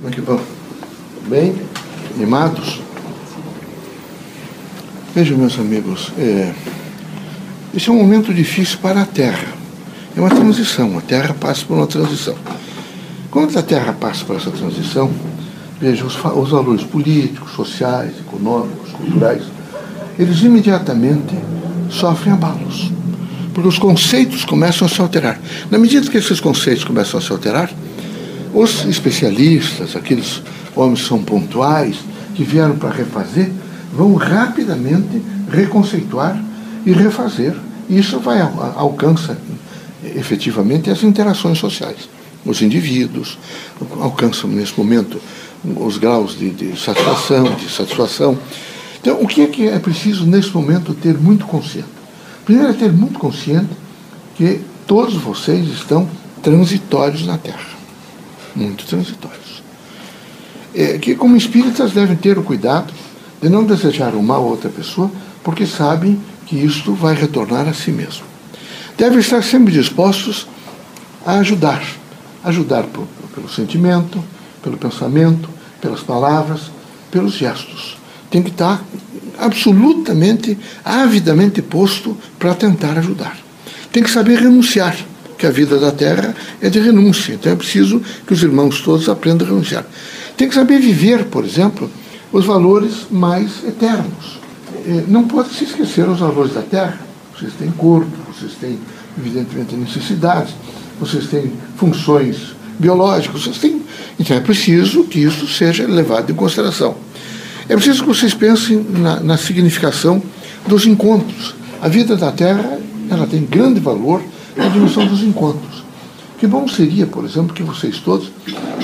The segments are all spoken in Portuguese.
Como é que vão? Bem? Animados? Vejam, meus amigos, é, esse é um momento difícil para a Terra. É uma transição, a Terra passa por uma transição. Quando a Terra passa por essa transição, veja, os, os valores políticos, sociais, econômicos, culturais, eles imediatamente sofrem abalos. Porque os conceitos começam a se alterar. Na medida que esses conceitos começam a se alterar, os especialistas, aqueles homens são pontuais, que vieram para refazer, vão rapidamente reconceituar e refazer. Isso vai alcança efetivamente as interações sociais. Os indivíduos alcançam nesse momento os graus de, de satisfação, de satisfação. Então, o que é que é preciso nesse momento ter muito consciente? Primeiro é ter muito consciente que todos vocês estão transitórios na Terra muito transitórios. É, que, como espíritas, devem ter o cuidado de não desejar o mal a outra pessoa, porque sabem que isto vai retornar a si mesmo. Devem estar sempre dispostos a ajudar ajudar por, pelo sentimento, pelo pensamento, pelas palavras, pelos gestos. Tem que estar absolutamente, avidamente posto para tentar ajudar. Tem que saber renunciar que a vida da terra é de renúncia. Então é preciso que os irmãos todos aprendam a renunciar. Tem que saber viver, por exemplo, os valores mais eternos. É, não pode se esquecer os valores da terra. Vocês têm corpo, vocês têm, evidentemente, necessidades, vocês têm funções biológicas, vocês têm. Então é preciso que isso seja levado em consideração. É preciso que vocês pensem na, na significação dos encontros. A vida da Terra ela tem grande valor na dimensão dos encontros. Que bom seria, por exemplo, que vocês todos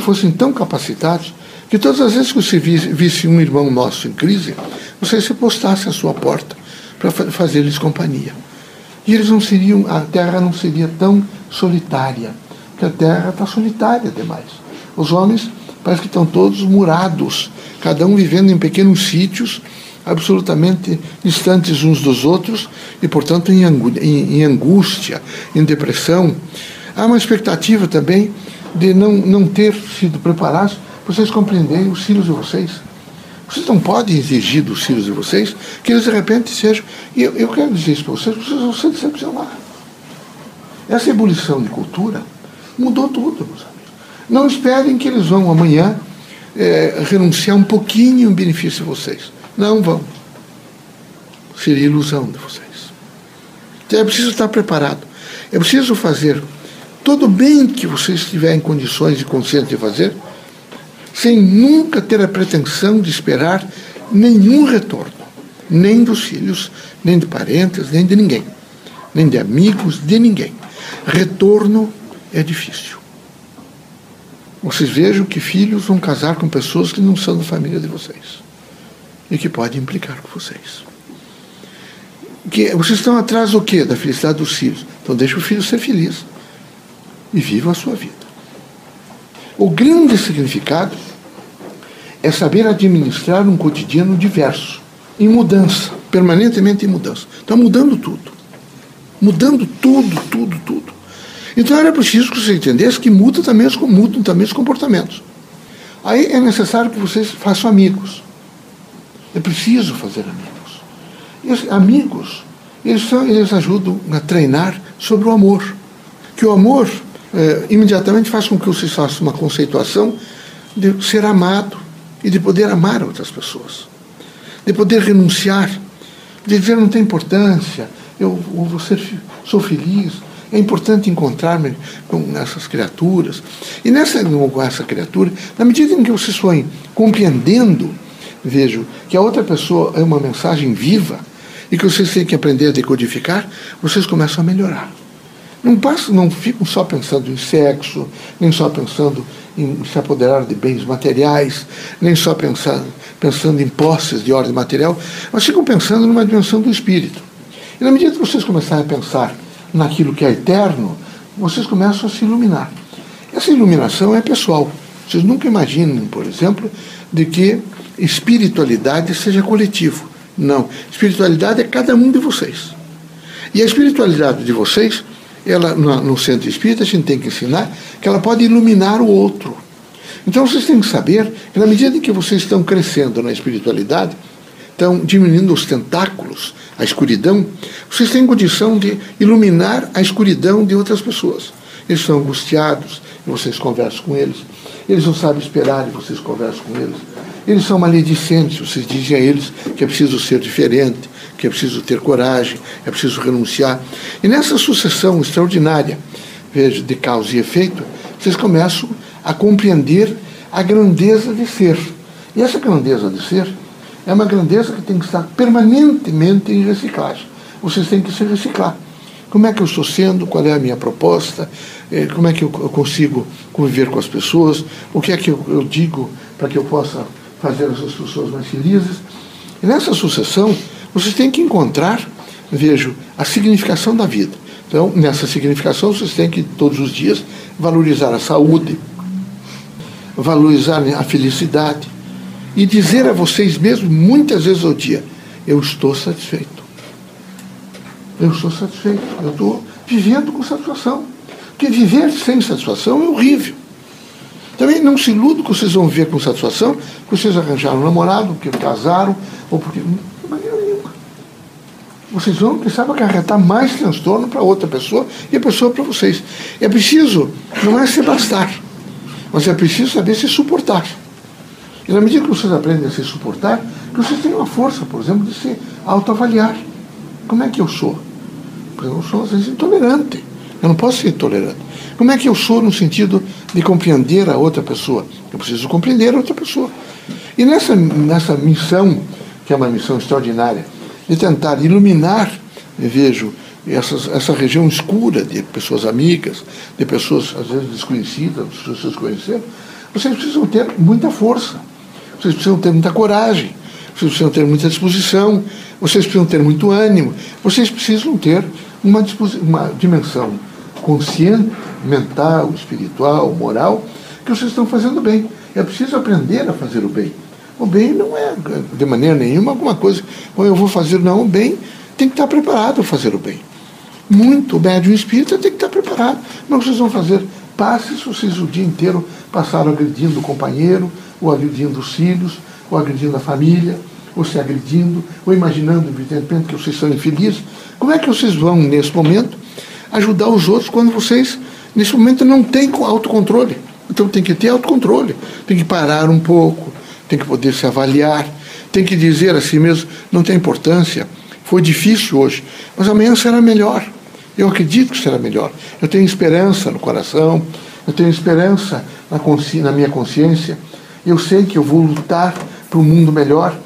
fossem tão capacitados que todas as vezes que você visse um irmão nosso em crise, vocês se postassem à sua porta para fazer-lhes companhia. E eles não seriam, a terra não seria tão solitária, porque a terra está solitária demais. Os homens parece que estão todos murados, cada um vivendo em pequenos sítios, absolutamente distantes uns dos outros e, portanto, em, em, em angústia, em depressão. Há uma expectativa também de não, não ter sido preparados para vocês compreenderem os filhos de vocês. Vocês não podem exigir dos filhos de vocês que eles de repente sejam. E eu, eu quero dizer isso para vocês, vocês vão se decepcionar. Essa ebulição de cultura mudou tudo, meus amigos. Não esperem que eles vão amanhã é, renunciar um pouquinho em benefício de vocês. Não vão. Seria ilusão de vocês. Então é preciso estar preparado. É preciso fazer todo o bem que vocês tiverem condições e consciência de fazer, sem nunca ter a pretensão de esperar nenhum retorno, nem dos filhos, nem de parentes, nem de ninguém, nem de amigos, de ninguém. Retorno é difícil. Vocês vejam que filhos vão casar com pessoas que não são da família de vocês e que pode implicar com vocês. Que vocês estão atrás do quê? Da felicidade dos filhos. Então deixe o filho ser feliz e viva a sua vida. O grande significado é saber administrar um cotidiano diverso, em mudança, permanentemente em mudança. Está mudando tudo. Mudando tudo, tudo, tudo. Então era preciso que você entendesse que muda também, mudam também os comportamentos. Aí é necessário que vocês façam amigos. É preciso fazer amigos. E os amigos, eles, eles ajudam a treinar sobre o amor. Que o amor é, imediatamente faz com que você faça uma conceituação de ser amado e de poder amar outras pessoas. De poder renunciar, de dizer não tem importância, eu, eu vou ser, sou feliz, é importante encontrar-me com essas criaturas. E nessa, com essa criatura, na medida em que vocês forem compreendendo vejo que a outra pessoa é uma mensagem viva e que vocês têm que aprender a decodificar, vocês começam a melhorar. Não, passam, não ficam só pensando em sexo, nem só pensando em se apoderar de bens materiais, nem só pensando, pensando em posses de ordem material, mas ficam pensando numa dimensão do espírito. E na medida que vocês começarem a pensar naquilo que é eterno, vocês começam a se iluminar. Essa iluminação é pessoal. Vocês nunca imaginem, por exemplo, de que espiritualidade seja coletivo. Não. Espiritualidade é cada um de vocês. E a espiritualidade de vocês, ela no centro espírita, a gente tem que ensinar que ela pode iluminar o outro. Então vocês têm que saber que na medida em que vocês estão crescendo na espiritualidade, estão diminuindo os tentáculos, a escuridão, vocês têm condição de iluminar a escuridão de outras pessoas. Eles estão angustiados vocês conversam com eles. Eles não sabem esperar e vocês conversam com eles. Eles são maledicentes, vocês dizem a eles que é preciso ser diferente, que é preciso ter coragem, é preciso renunciar. E nessa sucessão extraordinária, veja, de causa e efeito, vocês começam a compreender a grandeza de ser. E essa grandeza de ser é uma grandeza que tem que estar permanentemente em reciclagem. Vocês têm que se reciclar. Como é que eu estou sendo? Qual é a minha proposta? Eh, como é que eu consigo conviver com as pessoas? O que é que eu, digo para que eu possa fazer essas pessoas mais felizes? E nessa sucessão, vocês têm que encontrar, vejo, a significação da vida. Então, nessa significação, vocês têm que, todos os dias, valorizar a saúde, valorizar a felicidade, e dizer a vocês mesmos, muitas vezes ao dia, eu estou satisfeito. Eu estou satisfeito. Eu estou vivendo com satisfação. Porque viver sem satisfação é horrível. Também não se ilude que vocês vão viver com satisfação, que vocês arranjaram um namorado, porque casaram, ou porque. De maneira nenhuma. Vocês vão, quem sabe, acarretar mais transtorno para outra pessoa e a pessoa para vocês. É preciso, não é se bastar, mas é preciso saber se suportar. E na medida que vocês aprendem a se suportar, que vocês têm uma força, por exemplo, de se autoavaliar. Como é que eu sou? Porque eu sou, às vezes, intolerante. Eu não posso ser intolerante. Como é que eu sou no sentido de compreender a outra pessoa? Eu preciso compreender a outra pessoa. E nessa, nessa missão, que é uma missão extraordinária, de tentar iluminar, vejo, essas, essa região escura de pessoas amigas, de pessoas, às vezes, desconhecidas, pessoas que vocês conheceram, vocês precisam ter muita força vocês precisam ter muita coragem, vocês precisam ter muita disposição, vocês precisam ter muito ânimo, vocês precisam ter uma, uma dimensão consciente, mental, espiritual, moral, que vocês estão fazendo bem. É preciso aprender a fazer o bem. O bem não é, de maneira nenhuma, alguma coisa, ou eu vou fazer, não. O bem tem que estar preparado a fazer o bem. Muito, o médium espírita tem que estar preparado. Não vocês vão fazer passes, vocês o dia inteiro passaram agredindo o companheiro, ou agredindo os filhos, ou agredindo a família, ou se agredindo, ou imaginando, evidentemente, que vocês são infelizes. Como é que vocês vão, nesse momento, ajudar os outros quando vocês, nesse momento, não têm autocontrole? Então tem que ter autocontrole, tem que parar um pouco, tem que poder se avaliar, tem que dizer a si mesmo, não tem importância, foi difícil hoje, mas amanhã será melhor. Eu acredito que será melhor. Eu tenho esperança no coração, eu tenho esperança na, na minha consciência, eu sei que eu vou lutar para um mundo melhor.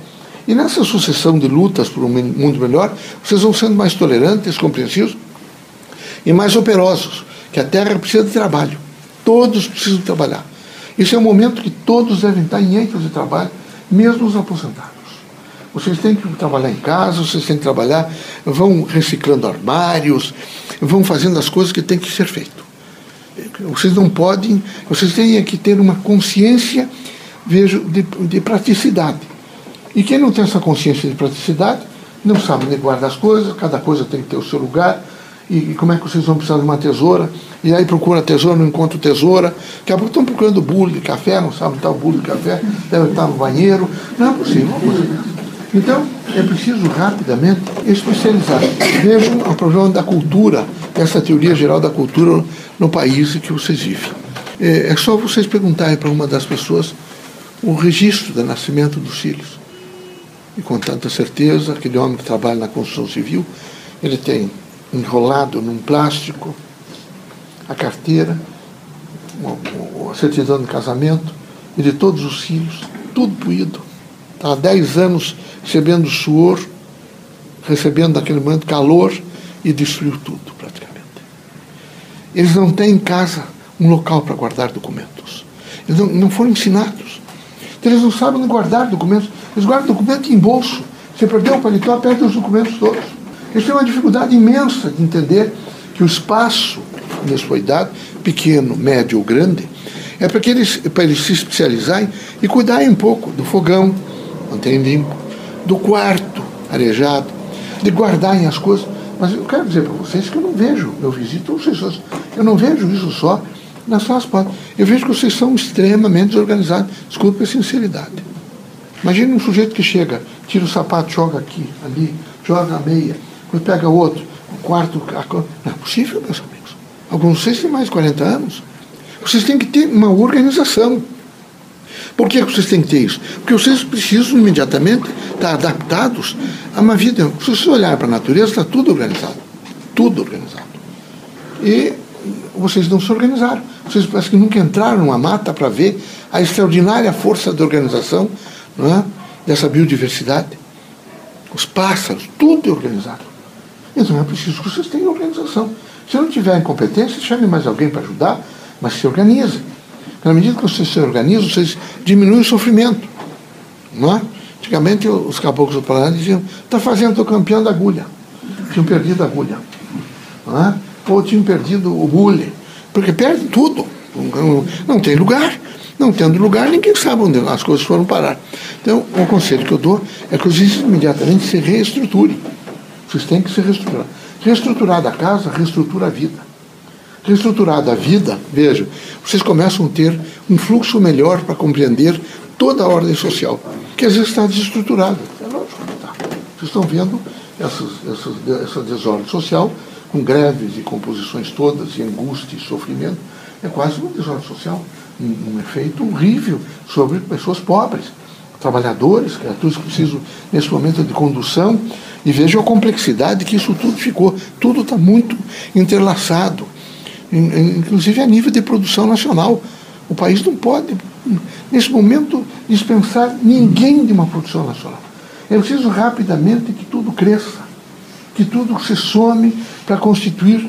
E nessa sucessão de lutas por um mundo melhor, vocês vão sendo mais tolerantes, compreensivos e mais operosos, que a Terra precisa de trabalho. Todos precisam trabalhar. Esse é o momento que todos devem estar em ênfase de trabalho, mesmo os aposentados. Vocês têm que trabalhar em casa, vocês têm que trabalhar, vão reciclando armários, vão fazendo as coisas que têm que ser feito. Vocês não podem, vocês têm que ter uma consciência vejo de, de praticidade. E quem não tem essa consciência de praticidade, não sabe nem guardar as coisas, cada coisa tem que ter o seu lugar. E, e como é que vocês vão precisar de uma tesoura? E aí procura tesoura, não encontra tesoura. Daqui a pouco estão procurando bule de café, não sabem onde está o bule de café, deve estar no banheiro. Não é possível. Então, é preciso rapidamente especializar. Vejam o problema da cultura, essa teoria geral da cultura no país que vocês vivem. É, é só vocês perguntarem para uma das pessoas o registro do nascimento dos filhos. E com tanta certeza, aquele homem que trabalha na construção civil, ele tem enrolado num plástico a carteira, a certidão de casamento e de todos os filhos, tudo puído. Está há 10 anos recebendo suor, recebendo naquele momento calor e destruiu tudo praticamente. Eles não têm em casa um local para guardar documentos. Eles não, não foram ensinados. Então, eles não sabem guardar documentos. Eles guardam documento em bolso. Você perdeu o paletó, perde os documentos todos. Eles têm uma dificuldade imensa de entender que o espaço, na sua idade, pequeno, médio ou grande, é para, que eles, para eles se especializarem e cuidarem um pouco do fogão, manterem limpo, do quarto arejado, de guardarem as coisas. Mas eu quero dizer para vocês que eu não vejo, eu visito pessoas, eu não vejo isso só nas suas portas. Eu vejo que vocês são extremamente desorganizados. Desculpe a sinceridade. Imagine um sujeito que chega, tira o sapato, joga aqui, ali, joga a meia, depois pega outro, o quarto. A... Não é possível, meus amigos. Alguns de vocês têm mais de 40 anos. Vocês têm que ter uma organização. Por que vocês têm que ter isso? Porque vocês precisam imediatamente estar adaptados a uma vida. Se vocês olharem para a natureza, está tudo organizado. Tudo organizado. E vocês não se organizaram. Vocês parece que nunca entraram numa mata para ver a extraordinária força de organização não é? dessa biodiversidade. Os pássaros, tudo é organizado. Então é preciso que vocês tenham organização. Se não tiverem competência, chame mais alguém para ajudar, mas se organize. Na medida que vocês se organizam, vocês diminuem o sofrimento. Não é? Antigamente os caboclos do Paraná diziam, está fazendo o campeão da agulha. Tinham perdido a agulha. Não é? Ou tinham perdido o bule. Porque perde tudo. Não tem lugar. Não tendo lugar, ninguém sabe onde as coisas foram parar. Então, o conselho que eu dou é que vocês imediatamente se reestruturem. Vocês têm que se reestruturar. Reestruturar a casa, reestrutura a vida. Reestruturada a vida, veja, vocês começam a ter um fluxo melhor para compreender toda a ordem social, que às vezes está desestruturada. É lógico que está. Vocês estão vendo essas, essas, essa desordem social, com greves e composições todas, e angústia e sofrimento. É quase uma desordem social, um, um efeito horrível sobre pessoas pobres, trabalhadores, criaturas que precisam, nesse momento de condução, e vejam a complexidade que isso tudo ficou. Tudo está muito entrelaçado inclusive a nível de produção nacional. O país não pode, nesse momento, dispensar ninguém de uma produção nacional. É preciso rapidamente que tudo cresça, que tudo se some para constituir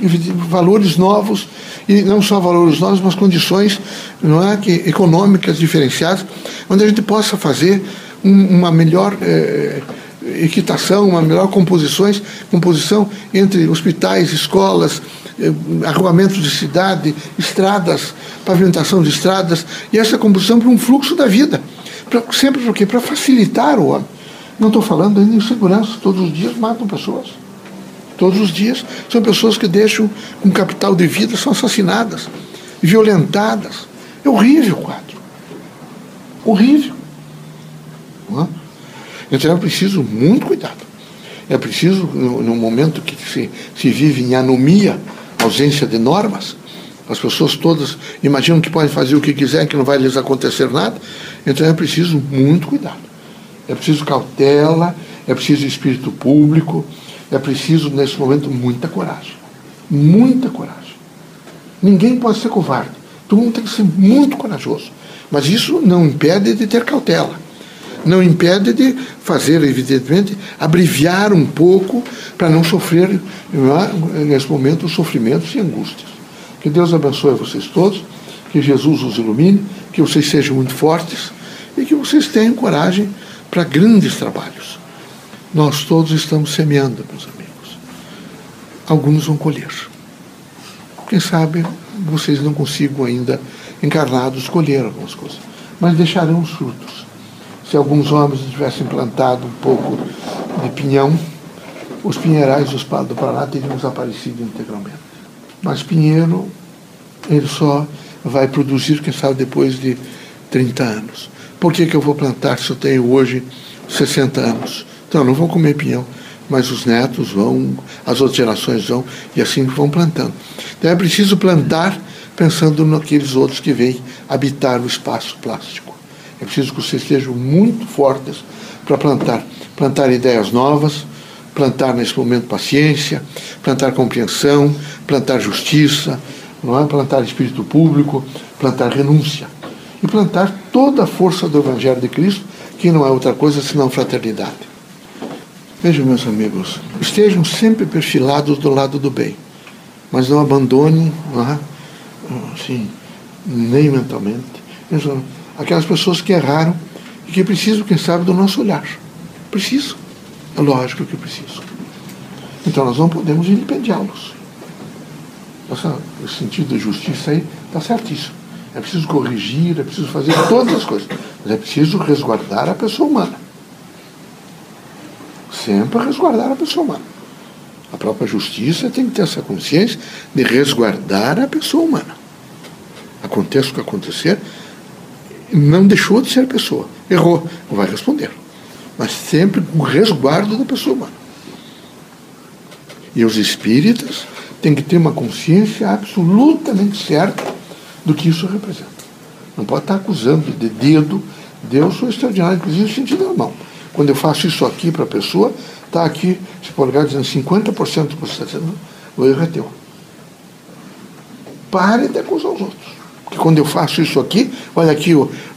valores novos, e não só valores novos, mas condições não é, que, econômicas diferenciadas, onde a gente possa fazer um, uma melhor. Eh, equitação, uma melhor composições, composição entre hospitais, escolas, eh, arruamentos de cidade, estradas, pavimentação de estradas, e essa composição para um fluxo da vida. Pra, sempre porque Para facilitar o homem. Não estou falando ainda em segurança, todos os dias matam pessoas. Todos os dias são pessoas que deixam um capital de vida, são assassinadas, violentadas. É horrível o quadro. Horrível. É? Então é preciso muito cuidado. É preciso, no, no momento que se, se vive em anomia, ausência de normas, as pessoas todas imaginam que podem fazer o que quiserem, que não vai lhes acontecer nada. Então é preciso muito cuidado. É preciso cautela, é preciso espírito público, é preciso, nesse momento, muita coragem. Muita coragem. Ninguém pode ser covarde. Todo mundo tem que ser muito corajoso. Mas isso não impede de ter cautela não impede de fazer, evidentemente, abreviar um pouco para não sofrer, é, nesse momento, sofrimentos e angústias. Que Deus abençoe vocês todos, que Jesus os ilumine, que vocês sejam muito fortes e que vocês tenham coragem para grandes trabalhos. Nós todos estamos semeando, meus amigos. Alguns vão colher. Quem sabe vocês não consigam ainda, encarnados, colher algumas coisas, mas deixarão os frutos se alguns homens tivessem plantado um pouco de pinhão, os pinheirais do Paraná teriam desaparecido integralmente. Mas pinheiro, ele só vai produzir, quem sabe, depois de 30 anos. Por que, que eu vou plantar se eu tenho hoje 60 anos? Então, não vou comer pinhão, mas os netos vão, as outras gerações vão, e assim vão plantando. Então, é preciso plantar pensando naqueles outros que vêm habitar o espaço plástico. É preciso que vocês sejam muito fortes para plantar. Plantar ideias novas, plantar nesse momento paciência, plantar compreensão, plantar justiça, não é? plantar espírito público, plantar renúncia. E plantar toda a força do Evangelho de Cristo, que não é outra coisa senão fraternidade. Vejam, meus amigos, estejam sempre perfilados do lado do bem, mas não abandonem, não é? assim, nem mentalmente. Vejam, aquelas pessoas que erraram e que precisam, quem sabe, do nosso olhar. Preciso. É lógico que preciso. Então nós não podemos vilipendiá-los. O sentido de justiça aí está certíssimo. É preciso corrigir, é preciso fazer todas as coisas. Mas é preciso resguardar a pessoa humana. Sempre resguardar a pessoa humana. A própria justiça tem que ter essa consciência de resguardar a pessoa humana. aconteça o que acontecer, não deixou de ser pessoa. Errou, vai responder. Mas sempre com resguardo da pessoa humana. E os espíritas têm que ter uma consciência absolutamente certa do que isso representa. Não pode estar acusando de dedo. Deus sou extraordinário, inclusive no sentido normal. Quando eu faço isso aqui para a pessoa, está aqui, se polegar dizendo 50% do que você está dizendo, o erro é teu. Pare de acusar os outros. Porque quando eu faço isso aqui, olha aqui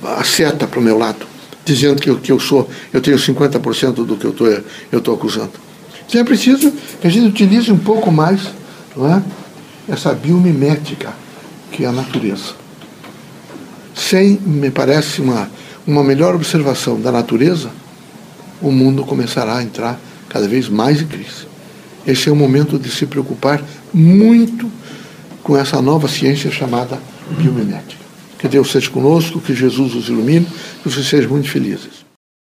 a seta para o meu lado, dizendo que eu, que eu sou, eu tenho 50% do que eu estou eu tô acusando. Então é preciso que a gente utilize um pouco mais não é? essa biomimética que é a natureza. Sem, me parece, uma, uma melhor observação da natureza, o mundo começará a entrar cada vez mais em crise. Esse é o momento de se preocupar muito com essa nova ciência chamada biomimética. Que Deus seja conosco, que Jesus os ilumine, que vocês sejam muito felizes.